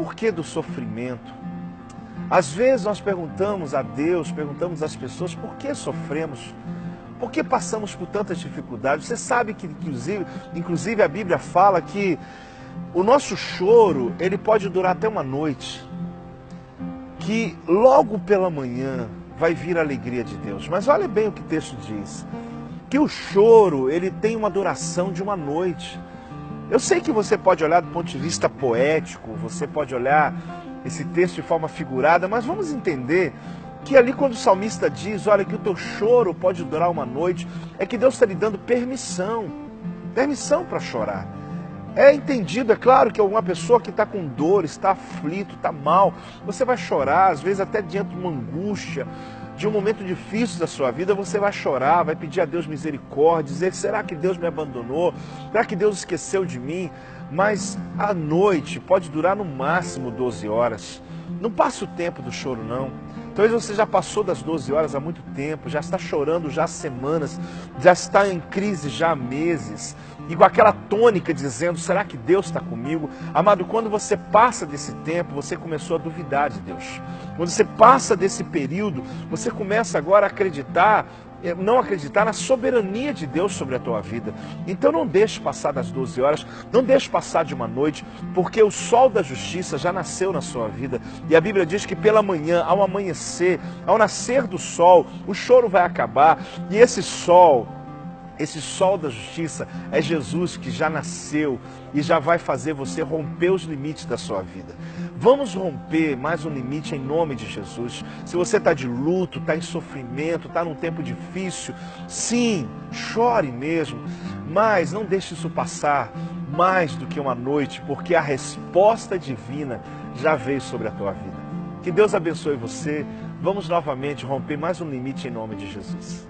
porquê do sofrimento. Às vezes nós perguntamos a Deus, perguntamos às pessoas por que sofremos, por que passamos por tantas dificuldades. Você sabe que, inclusive, inclusive a Bíblia fala que o nosso choro ele pode durar até uma noite, que logo pela manhã vai vir a alegria de Deus. Mas olha bem o que o texto diz, que o choro ele tem uma duração de uma noite. Eu sei que você pode olhar do ponto de vista poético, você pode olhar esse texto de forma figurada, mas vamos entender que ali quando o salmista diz, olha que o teu choro pode durar uma noite, é que Deus está lhe dando permissão, permissão para chorar. É entendido, é claro que alguma pessoa que está com dor, está aflito, está mal, você vai chorar, às vezes até diante de uma angústia, de um momento difícil da sua vida, você vai chorar, vai pedir a Deus misericórdia, dizer: será que Deus me abandonou? Será que Deus esqueceu de mim? Mas a noite pode durar no máximo 12 horas. Não passa o tempo do choro, não. Talvez você já passou das 12 horas há muito tempo, já está chorando já há semanas, já está em crise já há meses, e com aquela tônica dizendo: será que Deus está comigo? Amado, quando você passa desse tempo, você começou a duvidar de Deus. Quando você passa desse período, você começa agora a acreditar é, não acreditar na soberania de Deus sobre a tua vida. Então não deixe passar das 12 horas, não deixe passar de uma noite, porque o sol da justiça já nasceu na sua vida. E a Bíblia diz que pela manhã, ao amanhecer, ao nascer do sol, o choro vai acabar e esse sol esse sol da justiça é Jesus que já nasceu e já vai fazer você romper os limites da sua vida. Vamos romper mais um limite em nome de Jesus. Se você está de luto, está em sofrimento, está num tempo difícil, sim, chore mesmo, mas não deixe isso passar mais do que uma noite, porque a resposta divina já veio sobre a tua vida. Que Deus abençoe você. Vamos novamente romper mais um limite em nome de Jesus.